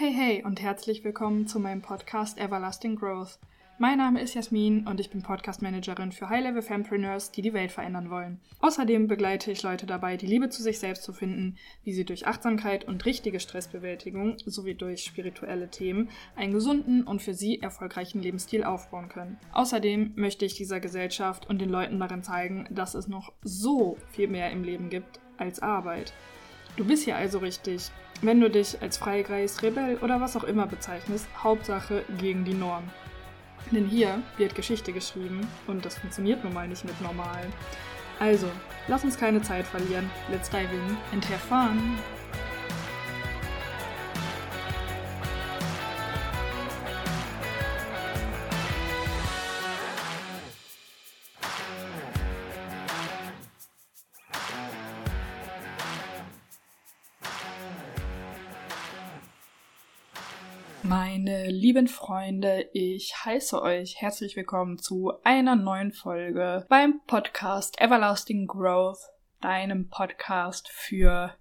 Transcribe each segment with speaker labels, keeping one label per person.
Speaker 1: Hey, hey und herzlich willkommen zu meinem Podcast Everlasting Growth. Mein Name ist Jasmin und ich bin Podcast Managerin für High-Level Fempreneurs, die die Welt verändern wollen. Außerdem begleite ich Leute dabei, die Liebe zu sich selbst zu finden, wie sie durch Achtsamkeit und richtige Stressbewältigung sowie durch spirituelle Themen einen gesunden und für sie erfolgreichen Lebensstil aufbauen können. Außerdem möchte ich dieser Gesellschaft und den Leuten darin zeigen, dass es noch so viel mehr im Leben gibt als Arbeit. Du bist hier also richtig, wenn du dich als Freigeist, Rebell oder was auch immer bezeichnest, Hauptsache gegen die Norm. Denn hier wird Geschichte geschrieben und das funktioniert nun mal nicht mit normal. Also, lass uns keine Zeit verlieren. Let's dive in and have fun! Lieben Freunde, ich heiße euch herzlich willkommen zu einer neuen Folge beim Podcast Everlasting Growth, deinem Podcast für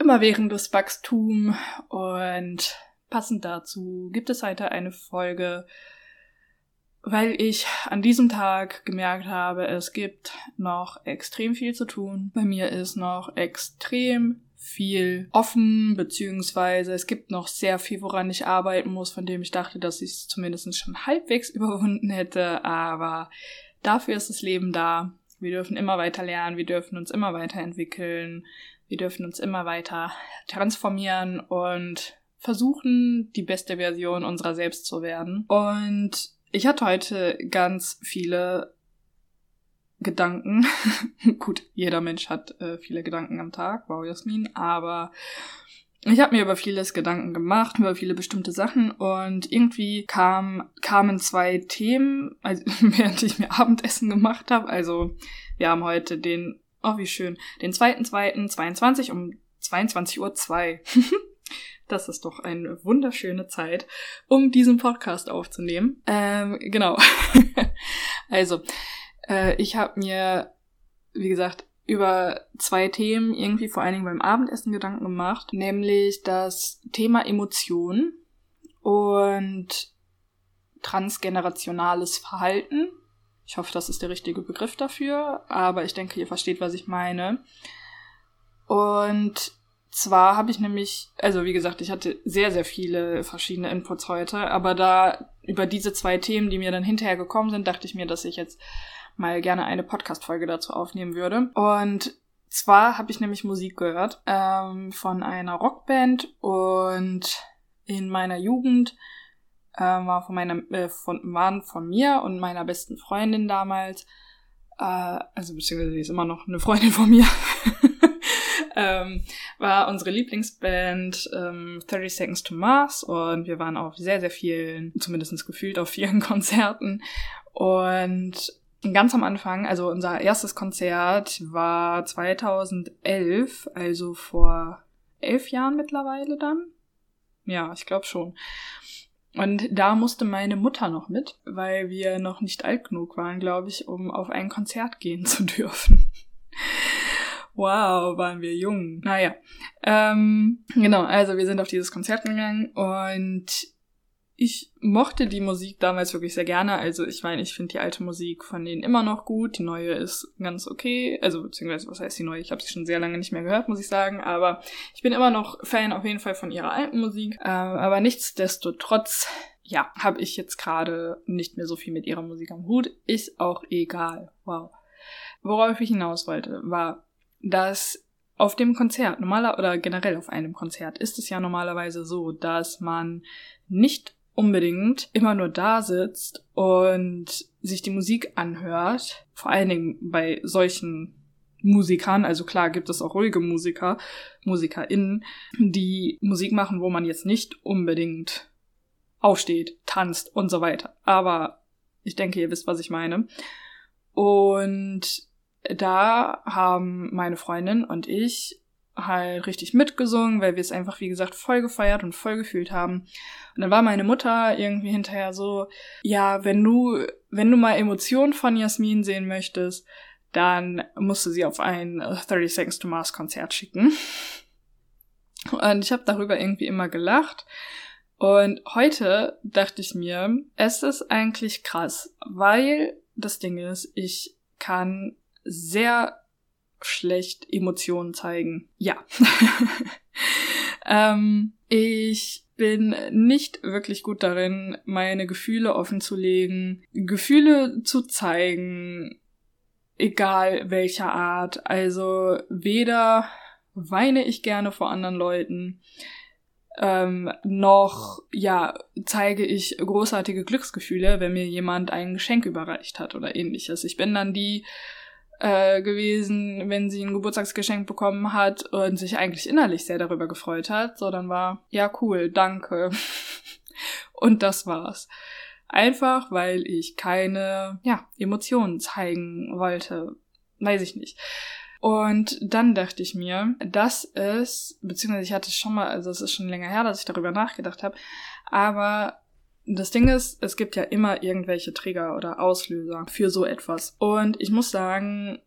Speaker 1: immerwährendes Wachstum. Und passend dazu gibt es heute eine Folge, weil ich an diesem Tag gemerkt habe, es gibt noch extrem viel zu tun. Bei mir ist noch extrem viel offen, beziehungsweise es gibt noch sehr viel, woran ich arbeiten muss, von dem ich dachte, dass ich es zumindest schon halbwegs überwunden hätte, aber dafür ist das Leben da. Wir dürfen immer weiter lernen, wir dürfen uns immer weiterentwickeln, wir dürfen uns immer weiter transformieren und versuchen, die beste Version unserer selbst zu werden. Und ich hatte heute ganz viele Gedanken. Gut, jeder Mensch hat äh, viele Gedanken am Tag, wow Jasmin, aber ich habe mir über vieles Gedanken gemacht, über viele bestimmte Sachen und irgendwie kam, kamen zwei Themen, also, während ich mir Abendessen gemacht habe. Also wir haben heute den, oh wie schön, den 2.2.22 um 22.02 Uhr. Das ist doch eine wunderschöne Zeit, um diesen Podcast aufzunehmen. Ähm, genau. also, äh, ich habe mir, wie gesagt, über zwei Themen irgendwie vor allen Dingen beim Abendessen Gedanken gemacht, nämlich das Thema Emotionen und transgenerationales Verhalten. Ich hoffe, das ist der richtige Begriff dafür, aber ich denke, ihr versteht, was ich meine. Und zwar habe ich nämlich, also wie gesagt, ich hatte sehr, sehr viele verschiedene Inputs heute, aber da über diese zwei Themen, die mir dann hinterher gekommen sind, dachte ich mir, dass ich jetzt mal gerne eine Podcast-Folge dazu aufnehmen würde. Und zwar habe ich nämlich Musik gehört ähm, von einer Rockband und in meiner Jugend äh, war von meiner äh, von, waren von mir und meiner besten Freundin damals äh, also beziehungsweise sie ist immer noch eine Freundin von mir ähm, war unsere Lieblingsband ähm, 30 Seconds to Mars und wir waren auf sehr sehr vielen zumindest gefühlt auf vielen Konzerten und ganz am Anfang, also unser erstes Konzert war 2011, also vor elf Jahren mittlerweile dann. Ja, ich glaube schon. Und da musste meine Mutter noch mit, weil wir noch nicht alt genug waren, glaube ich, um auf ein Konzert gehen zu dürfen. wow, waren wir jung. Naja, ähm, genau, also wir sind auf dieses Konzert gegangen und ich mochte die Musik damals wirklich sehr gerne. Also ich meine, ich finde die alte Musik von denen immer noch gut. Die neue ist ganz okay. Also beziehungsweise, was heißt die neue? Ich habe sie schon sehr lange nicht mehr gehört, muss ich sagen. Aber ich bin immer noch Fan auf jeden Fall von ihrer alten Musik. Äh, aber nichtsdestotrotz, ja, habe ich jetzt gerade nicht mehr so viel mit ihrer Musik am Hut. Ist auch egal. Wow. Worauf ich hinaus wollte, war, dass auf dem Konzert, normaler oder generell auf einem Konzert, ist es ja normalerweise so, dass man nicht unbedingt immer nur da sitzt und sich die Musik anhört, vor allen Dingen bei solchen Musikern, also klar gibt es auch ruhige Musiker, MusikerInnen, die Musik machen, wo man jetzt nicht unbedingt aufsteht, tanzt und so weiter. Aber ich denke, ihr wisst, was ich meine. Und da haben meine Freundin und ich halt richtig mitgesungen, weil wir es einfach, wie gesagt, voll gefeiert und voll gefühlt haben. Und dann war meine Mutter irgendwie hinterher so, ja, wenn du, wenn du mal Emotionen von Jasmin sehen möchtest, dann musst du sie auf ein 30 Seconds to Mars Konzert schicken. Und ich habe darüber irgendwie immer gelacht. Und heute dachte ich mir, es ist eigentlich krass, weil das Ding ist, ich kann sehr schlecht Emotionen zeigen. Ja. ähm, ich bin nicht wirklich gut darin, meine Gefühle offen zu legen, Gefühle zu zeigen, egal welcher Art. Also weder weine ich gerne vor anderen Leuten, ähm, noch ja zeige ich großartige Glücksgefühle, wenn mir jemand ein Geschenk überreicht hat oder ähnliches. Ich bin dann die äh, gewesen, wenn sie ein Geburtstagsgeschenk bekommen hat und sich eigentlich innerlich sehr darüber gefreut hat. So, dann war, ja, cool, danke. und das war's. Einfach, weil ich keine, ja, Emotionen zeigen wollte. Weiß ich nicht. Und dann dachte ich mir, dass es, beziehungsweise ich hatte schon mal, also es ist schon länger her, dass ich darüber nachgedacht habe, aber das Ding ist, es gibt ja immer irgendwelche Trigger oder Auslöser für so etwas. Und ich muss sagen,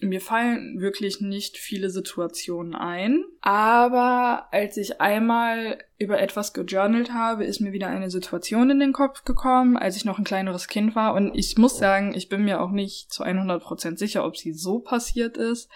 Speaker 1: mir fallen wirklich nicht viele Situationen ein. Aber als ich einmal über etwas gejournalt habe, ist mir wieder eine Situation in den Kopf gekommen, als ich noch ein kleineres Kind war. Und ich muss sagen, ich bin mir auch nicht zu 100% sicher, ob sie so passiert ist.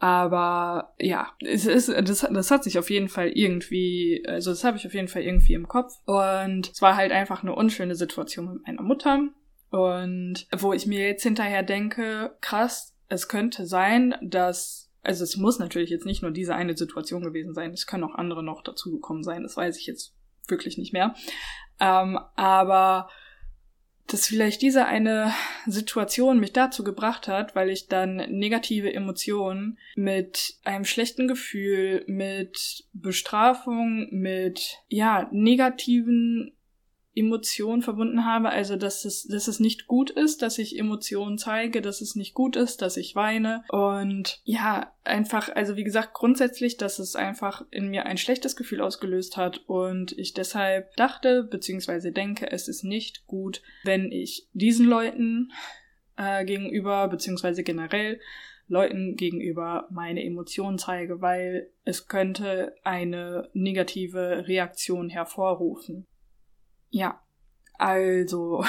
Speaker 1: Aber ja, es ist, das, das hat sich auf jeden Fall irgendwie, also das habe ich auf jeden Fall irgendwie im Kopf. Und es war halt einfach eine unschöne Situation mit meiner Mutter. Und wo ich mir jetzt hinterher denke, krass, es könnte sein, dass, also es muss natürlich jetzt nicht nur diese eine Situation gewesen sein, es können auch andere noch dazugekommen sein, das weiß ich jetzt wirklich nicht mehr. Ähm, aber dass vielleicht diese eine Situation mich dazu gebracht hat, weil ich dann negative Emotionen mit einem schlechten Gefühl, mit Bestrafung, mit ja, negativen Emotionen verbunden habe, also dass es, dass es nicht gut ist, dass ich Emotionen zeige, dass es nicht gut ist, dass ich weine. Und ja, einfach, also wie gesagt, grundsätzlich, dass es einfach in mir ein schlechtes Gefühl ausgelöst hat und ich deshalb dachte, beziehungsweise denke, es ist nicht gut, wenn ich diesen Leuten äh, gegenüber, beziehungsweise generell Leuten gegenüber meine Emotionen zeige, weil es könnte eine negative Reaktion hervorrufen. Ja, also,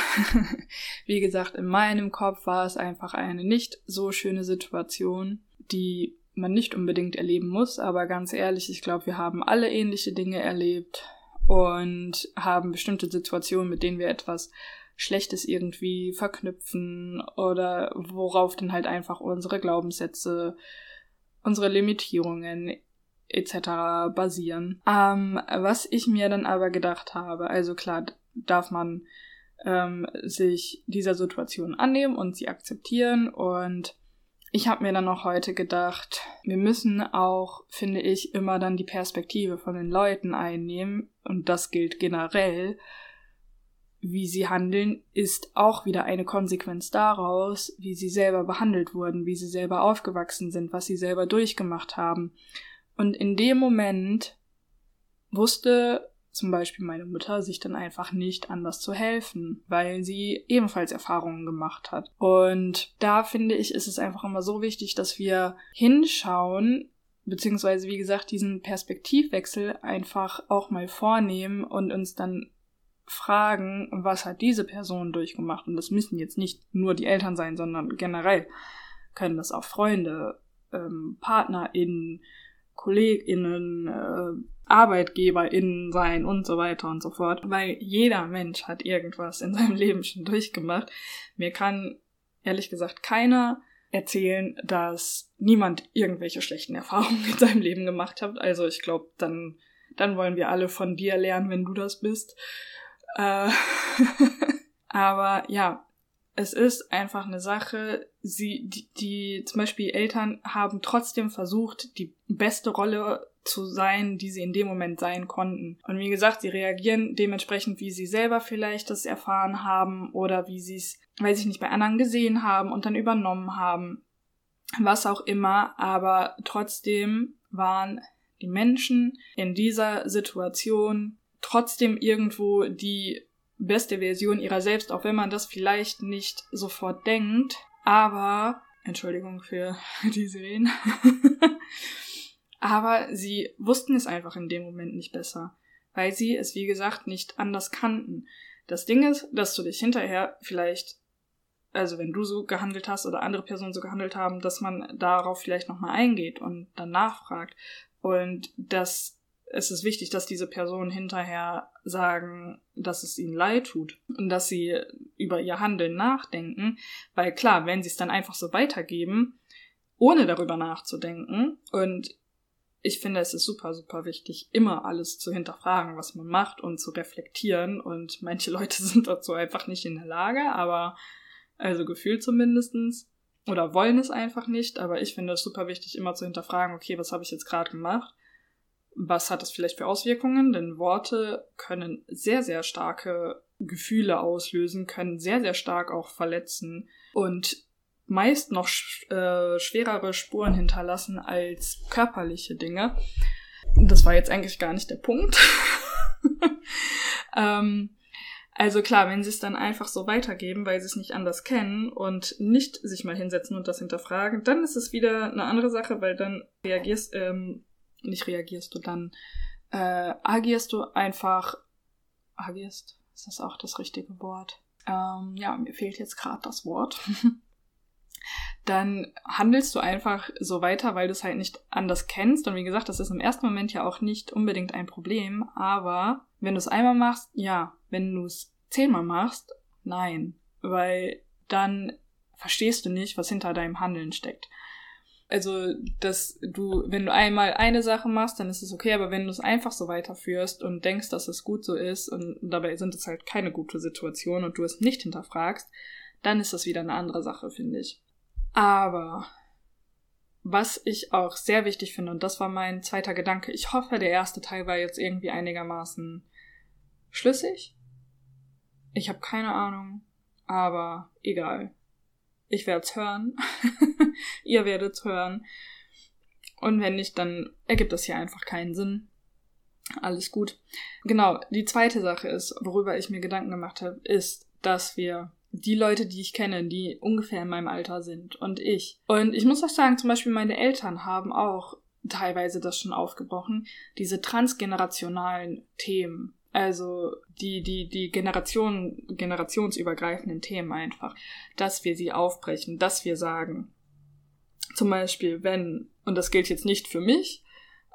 Speaker 1: wie gesagt, in meinem Kopf war es einfach eine nicht so schöne Situation, die man nicht unbedingt erleben muss, aber ganz ehrlich, ich glaube, wir haben alle ähnliche Dinge erlebt und haben bestimmte Situationen, mit denen wir etwas Schlechtes irgendwie verknüpfen oder worauf dann halt einfach unsere Glaubenssätze, unsere Limitierungen etc. basieren. Ähm, was ich mir dann aber gedacht habe, also klar, darf man ähm, sich dieser Situation annehmen und sie akzeptieren und ich habe mir dann noch heute gedacht, wir müssen auch, finde ich, immer dann die Perspektive von den Leuten einnehmen und das gilt generell. Wie sie handeln, ist auch wieder eine Konsequenz daraus, wie sie selber behandelt wurden, wie sie selber aufgewachsen sind, was sie selber durchgemacht haben. Und in dem Moment wusste zum Beispiel meine Mutter sich dann einfach nicht anders zu helfen, weil sie ebenfalls Erfahrungen gemacht hat. Und da finde ich, ist es einfach immer so wichtig, dass wir hinschauen, beziehungsweise wie gesagt, diesen Perspektivwechsel einfach auch mal vornehmen und uns dann fragen, was hat diese Person durchgemacht? Und das müssen jetzt nicht nur die Eltern sein, sondern generell können das auch Freunde, ähm, PartnerInnen, KollegInnen, äh, ArbeitgeberInnen sein und so weiter und so fort. Weil jeder Mensch hat irgendwas in seinem Leben schon durchgemacht. Mir kann ehrlich gesagt keiner erzählen, dass niemand irgendwelche schlechten Erfahrungen in seinem Leben gemacht hat. Also ich glaube, dann, dann wollen wir alle von dir lernen, wenn du das bist. Äh Aber ja, es ist einfach eine Sache, sie, die, die, zum Beispiel Eltern haben trotzdem versucht, die beste Rolle zu sein, die sie in dem Moment sein konnten. Und wie gesagt, sie reagieren dementsprechend, wie sie selber vielleicht das erfahren haben oder wie sie es, weiß ich nicht, bei anderen gesehen haben und dann übernommen haben. Was auch immer, aber trotzdem waren die Menschen in dieser Situation trotzdem irgendwo die beste Version ihrer selbst, auch wenn man das vielleicht nicht sofort denkt. Aber, Entschuldigung für die Sirenen. Aber sie wussten es einfach in dem Moment nicht besser, weil sie es, wie gesagt, nicht anders kannten. Das Ding ist, dass du dich hinterher vielleicht, also wenn du so gehandelt hast oder andere Personen so gehandelt haben, dass man darauf vielleicht nochmal eingeht und dann nachfragt. Und dass es ist wichtig, dass diese Personen hinterher sagen, dass es ihnen leid tut und dass sie über ihr Handeln nachdenken, weil klar, wenn sie es dann einfach so weitergeben, ohne darüber nachzudenken und ich finde, es ist super, super wichtig, immer alles zu hinterfragen, was man macht und zu reflektieren. Und manche Leute sind dazu einfach nicht in der Lage, aber also gefühlt zumindestens oder wollen es einfach nicht. Aber ich finde es super wichtig, immer zu hinterfragen, okay, was habe ich jetzt gerade gemacht? Was hat das vielleicht für Auswirkungen? Denn Worte können sehr, sehr starke Gefühle auslösen, können sehr, sehr stark auch verletzen. Und meist noch äh, schwerere Spuren hinterlassen als körperliche Dinge. Das war jetzt eigentlich gar nicht der Punkt. ähm, also klar, wenn sie es dann einfach so weitergeben, weil sie es nicht anders kennen und nicht sich mal hinsetzen und das hinterfragen, dann ist es wieder eine andere Sache, weil dann reagierst, ähm, nicht reagierst du, dann äh, agierst du einfach, agierst, ist das auch das richtige Wort? Ähm, ja, mir fehlt jetzt gerade das Wort. dann handelst du einfach so weiter, weil du es halt nicht anders kennst. Und wie gesagt, das ist im ersten Moment ja auch nicht unbedingt ein Problem. Aber wenn du es einmal machst, ja. Wenn du es zehnmal machst, nein. Weil dann verstehst du nicht, was hinter deinem Handeln steckt. Also, dass du, wenn du einmal eine Sache machst, dann ist es okay, aber wenn du es einfach so weiterführst und denkst, dass es gut so ist und dabei sind es halt keine gute Situation und du es nicht hinterfragst, dann ist das wieder eine andere Sache, finde ich. Aber was ich auch sehr wichtig finde, und das war mein zweiter Gedanke, ich hoffe, der erste Teil war jetzt irgendwie einigermaßen schlüssig. Ich habe keine Ahnung, aber egal. Ich werde es hören. Ihr werdet es hören. Und wenn nicht, dann ergibt das hier einfach keinen Sinn. Alles gut. Genau, die zweite Sache ist, worüber ich mir Gedanken gemacht habe, ist, dass wir die Leute, die ich kenne, die ungefähr in meinem Alter sind und ich. Und ich muss auch sagen, zum Beispiel meine Eltern haben auch teilweise das schon aufgebrochen, diese transgenerationalen Themen. Also die, die, die Generation, generationsübergreifenden Themen einfach, dass wir sie aufbrechen, dass wir sagen, zum Beispiel, wenn, und das gilt jetzt nicht für mich,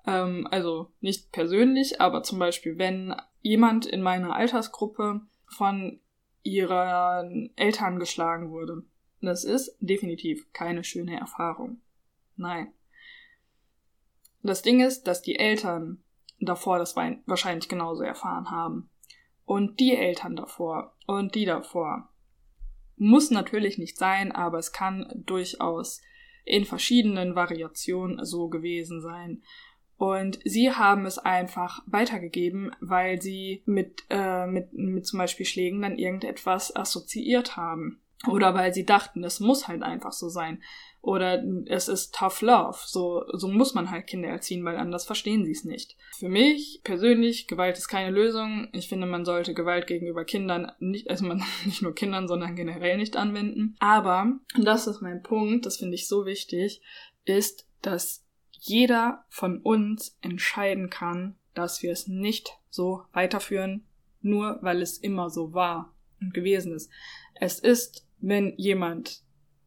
Speaker 1: ähm, also nicht persönlich, aber zum Beispiel, wenn jemand in meiner Altersgruppe von ihren Eltern geschlagen wurde. Das ist definitiv keine schöne Erfahrung. Nein. Das Ding ist, dass die Eltern davor das wahrscheinlich genauso erfahren haben. Und die Eltern davor und die davor. Muss natürlich nicht sein, aber es kann durchaus in verschiedenen Variationen so gewesen sein. Und sie haben es einfach weitergegeben, weil sie mit, äh, mit, mit zum Beispiel Schlägen dann irgendetwas assoziiert haben. Oder weil sie dachten, es muss halt einfach so sein. Oder es ist tough love. So, so muss man halt Kinder erziehen, weil anders verstehen sie es nicht. Für mich persönlich, Gewalt ist keine Lösung. Ich finde, man sollte Gewalt gegenüber Kindern nicht, also man nicht nur Kindern, sondern generell nicht anwenden. Aber, und das ist mein Punkt, das finde ich so wichtig, ist, dass jeder von uns entscheiden kann, dass wir es nicht so weiterführen, nur weil es immer so war und gewesen ist. Es ist, wenn jemand,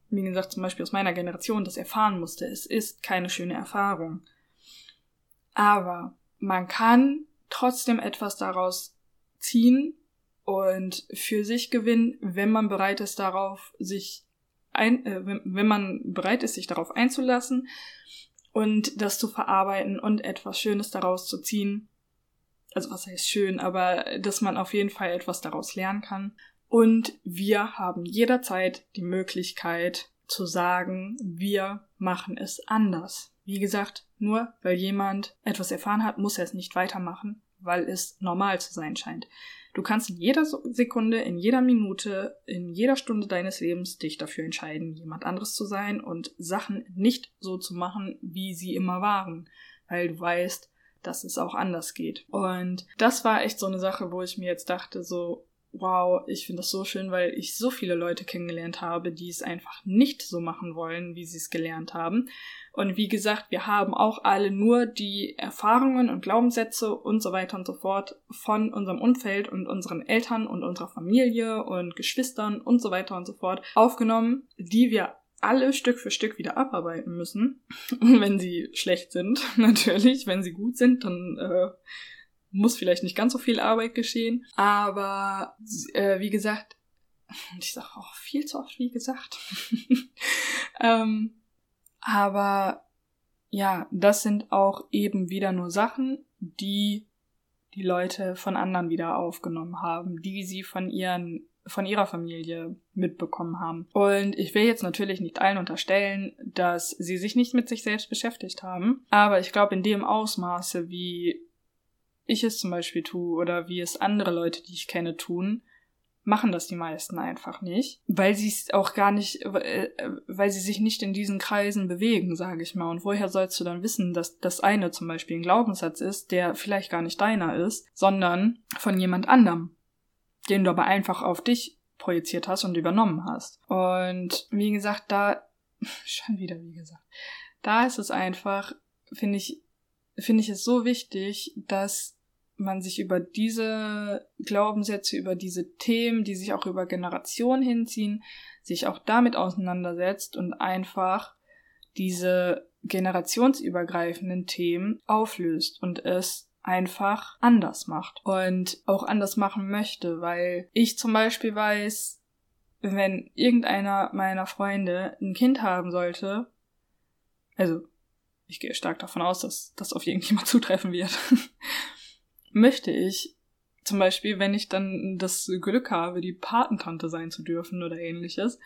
Speaker 1: wie gesagt, zum Beispiel aus meiner Generation das erfahren musste, es ist keine schöne Erfahrung. Aber man kann trotzdem etwas daraus ziehen und für sich gewinnen, wenn man bereit ist darauf, sich ein, äh, wenn, wenn man bereit ist, sich darauf einzulassen und das zu verarbeiten und etwas Schönes daraus zu ziehen. Also was heißt schön, aber dass man auf jeden Fall etwas daraus lernen kann. Und wir haben jederzeit die Möglichkeit zu sagen, wir machen es anders. Wie gesagt, nur weil jemand etwas erfahren hat, muss er es nicht weitermachen, weil es normal zu sein scheint. Du kannst in jeder Sekunde, in jeder Minute, in jeder Stunde deines Lebens dich dafür entscheiden, jemand anderes zu sein und Sachen nicht so zu machen, wie sie immer waren, weil du weißt, dass es auch anders geht. Und das war echt so eine Sache, wo ich mir jetzt dachte, so, wow, ich finde das so schön, weil ich so viele Leute kennengelernt habe, die es einfach nicht so machen wollen, wie sie es gelernt haben. Und wie gesagt, wir haben auch alle nur die Erfahrungen und Glaubenssätze und so weiter und so fort von unserem Umfeld und unseren Eltern und unserer Familie und Geschwistern und so weiter und so fort aufgenommen, die wir alle Stück für Stück wieder abarbeiten müssen. wenn sie schlecht sind, natürlich. Wenn sie gut sind, dann äh, muss vielleicht nicht ganz so viel Arbeit geschehen. Aber äh, wie gesagt, ich sage auch viel zu oft, wie gesagt. ähm, aber ja, das sind auch eben wieder nur Sachen, die die Leute von anderen wieder aufgenommen haben, die sie von ihren von ihrer Familie mitbekommen haben. Und ich will jetzt natürlich nicht allen unterstellen, dass sie sich nicht mit sich selbst beschäftigt haben, aber ich glaube in dem Ausmaße, wie ich es zum Beispiel tue oder wie es andere Leute, die ich kenne, tun, machen das die meisten einfach nicht, weil sie es auch gar nicht, äh, weil sie sich nicht in diesen Kreisen bewegen, sage ich mal. Und woher sollst du dann wissen, dass das eine zum Beispiel ein Glaubenssatz ist, der vielleicht gar nicht deiner ist, sondern von jemand anderem, den du aber einfach auf dich projiziert hast und übernommen hast. Und wie gesagt, da schon wieder wie gesagt, da ist es einfach, finde ich, finde ich es so wichtig, dass man sich über diese Glaubenssätze, über diese Themen, die sich auch über Generationen hinziehen, sich auch damit auseinandersetzt und einfach diese generationsübergreifenden Themen auflöst und es einfach anders macht und auch anders machen möchte, weil ich zum Beispiel weiß, wenn irgendeiner meiner Freunde ein Kind haben sollte, also ich gehe stark davon aus, dass das auf irgendjemand zutreffen wird, möchte ich zum Beispiel, wenn ich dann das Glück habe, die Patentante sein zu dürfen oder ähnliches,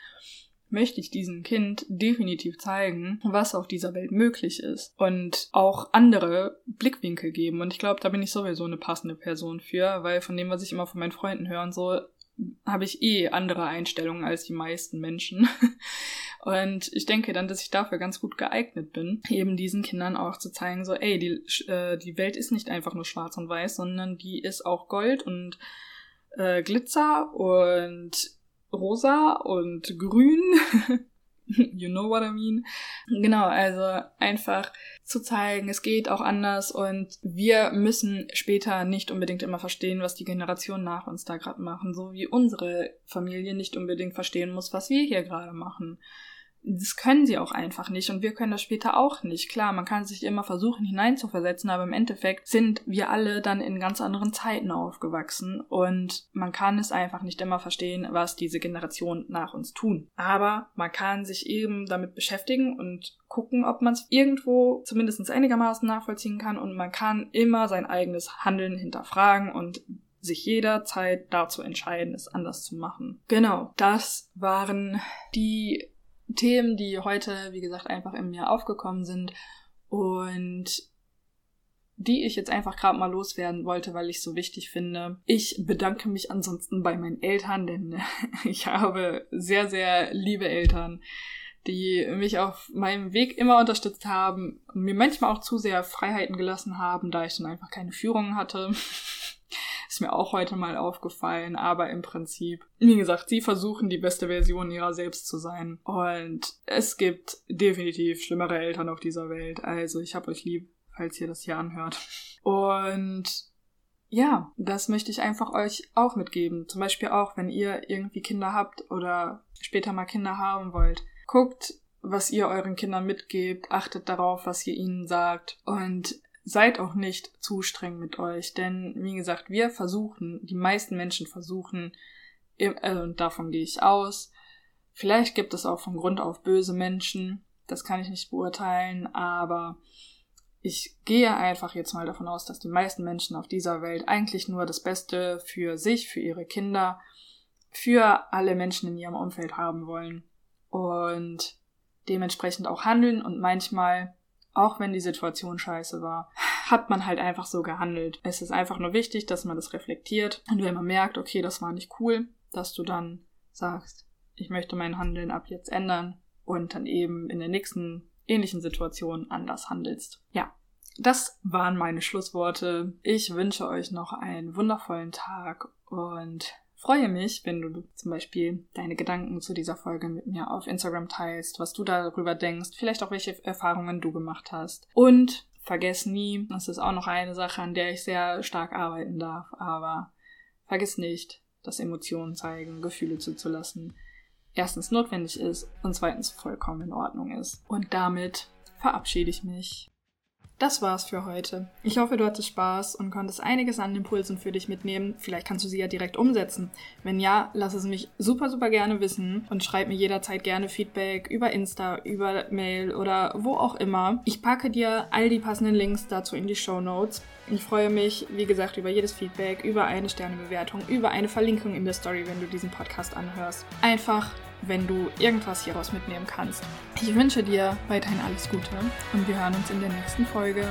Speaker 1: möchte ich diesem Kind definitiv zeigen, was auf dieser Welt möglich ist und auch andere Blickwinkel geben. Und ich glaube, da bin ich sowieso eine passende Person für, weil von dem, was ich immer von meinen Freunden höre und habe ich eh andere Einstellungen als die meisten Menschen. Und ich denke dann, dass ich dafür ganz gut geeignet bin, eben diesen Kindern auch zu zeigen, so, ey, die, äh, die Welt ist nicht einfach nur schwarz und weiß, sondern die ist auch Gold und äh, Glitzer und rosa und grün. you know what I mean? Genau, also einfach zu zeigen, es geht auch anders und wir müssen später nicht unbedingt immer verstehen, was die Generation nach uns da gerade machen, so wie unsere Familie nicht unbedingt verstehen muss, was wir hier gerade machen das können sie auch einfach nicht und wir können das später auch nicht. Klar, man kann sich immer versuchen hineinzuversetzen, aber im Endeffekt sind wir alle dann in ganz anderen Zeiten aufgewachsen und man kann es einfach nicht immer verstehen, was diese Generation nach uns tun. Aber man kann sich eben damit beschäftigen und gucken, ob man es irgendwo zumindest einigermaßen nachvollziehen kann und man kann immer sein eigenes Handeln hinterfragen und sich jederzeit dazu entscheiden, es anders zu machen. Genau, das waren die Themen, die heute, wie gesagt, einfach in mir aufgekommen sind und die ich jetzt einfach gerade mal loswerden wollte, weil ich so wichtig finde. Ich bedanke mich ansonsten bei meinen Eltern, denn ich habe sehr, sehr liebe Eltern, die mich auf meinem Weg immer unterstützt haben mir manchmal auch zu sehr Freiheiten gelassen haben, da ich dann einfach keine Führung hatte. Ist mir auch heute mal aufgefallen, aber im Prinzip, wie gesagt, sie versuchen die beste Version ihrer selbst zu sein. Und es gibt definitiv schlimmere Eltern auf dieser Welt. Also ich hab euch lieb, falls ihr das hier anhört. Und ja, das möchte ich einfach euch auch mitgeben. Zum Beispiel auch, wenn ihr irgendwie Kinder habt oder später mal Kinder haben wollt. Guckt, was ihr euren Kindern mitgebt, achtet darauf, was ihr ihnen sagt und seid auch nicht zu streng mit euch, denn wie gesagt, wir versuchen, die meisten Menschen versuchen, äh, und davon gehe ich aus, vielleicht gibt es auch von Grund auf böse Menschen, das kann ich nicht beurteilen, aber ich gehe einfach jetzt mal davon aus, dass die meisten Menschen auf dieser Welt eigentlich nur das Beste für sich, für ihre Kinder, für alle Menschen in ihrem Umfeld haben wollen und dementsprechend auch handeln und manchmal auch wenn die Situation scheiße war, hat man halt einfach so gehandelt. Es ist einfach nur wichtig, dass man das reflektiert und wenn man merkt, okay, das war nicht cool, dass du dann sagst, ich möchte mein Handeln ab jetzt ändern und dann eben in der nächsten ähnlichen Situation anders handelst. Ja, das waren meine Schlussworte. Ich wünsche euch noch einen wundervollen Tag und freue mich, wenn du zum Beispiel deine Gedanken zu dieser Folge mit mir auf Instagram teilst, was du darüber denkst, vielleicht auch welche Erfahrungen du gemacht hast. Und vergiss nie, das ist auch noch eine Sache, an der ich sehr stark arbeiten darf, aber vergiss nicht, dass Emotionen zeigen, Gefühle zuzulassen, erstens notwendig ist und zweitens vollkommen in Ordnung ist. Und damit verabschiede ich mich. Das war's für heute. Ich hoffe, du hattest Spaß und konntest einiges an Impulsen für dich mitnehmen. Vielleicht kannst du sie ja direkt umsetzen. Wenn ja, lass es mich super, super gerne wissen und schreib mir jederzeit gerne Feedback über Insta, über Mail oder wo auch immer. Ich packe dir all die passenden Links dazu in die Show Notes. Ich freue mich, wie gesagt, über jedes Feedback, über eine Sternebewertung, über eine Verlinkung in der Story, wenn du diesen Podcast anhörst. Einfach wenn du irgendwas hieraus mitnehmen kannst. Ich wünsche dir weiterhin alles Gute und wir hören uns in der nächsten Folge.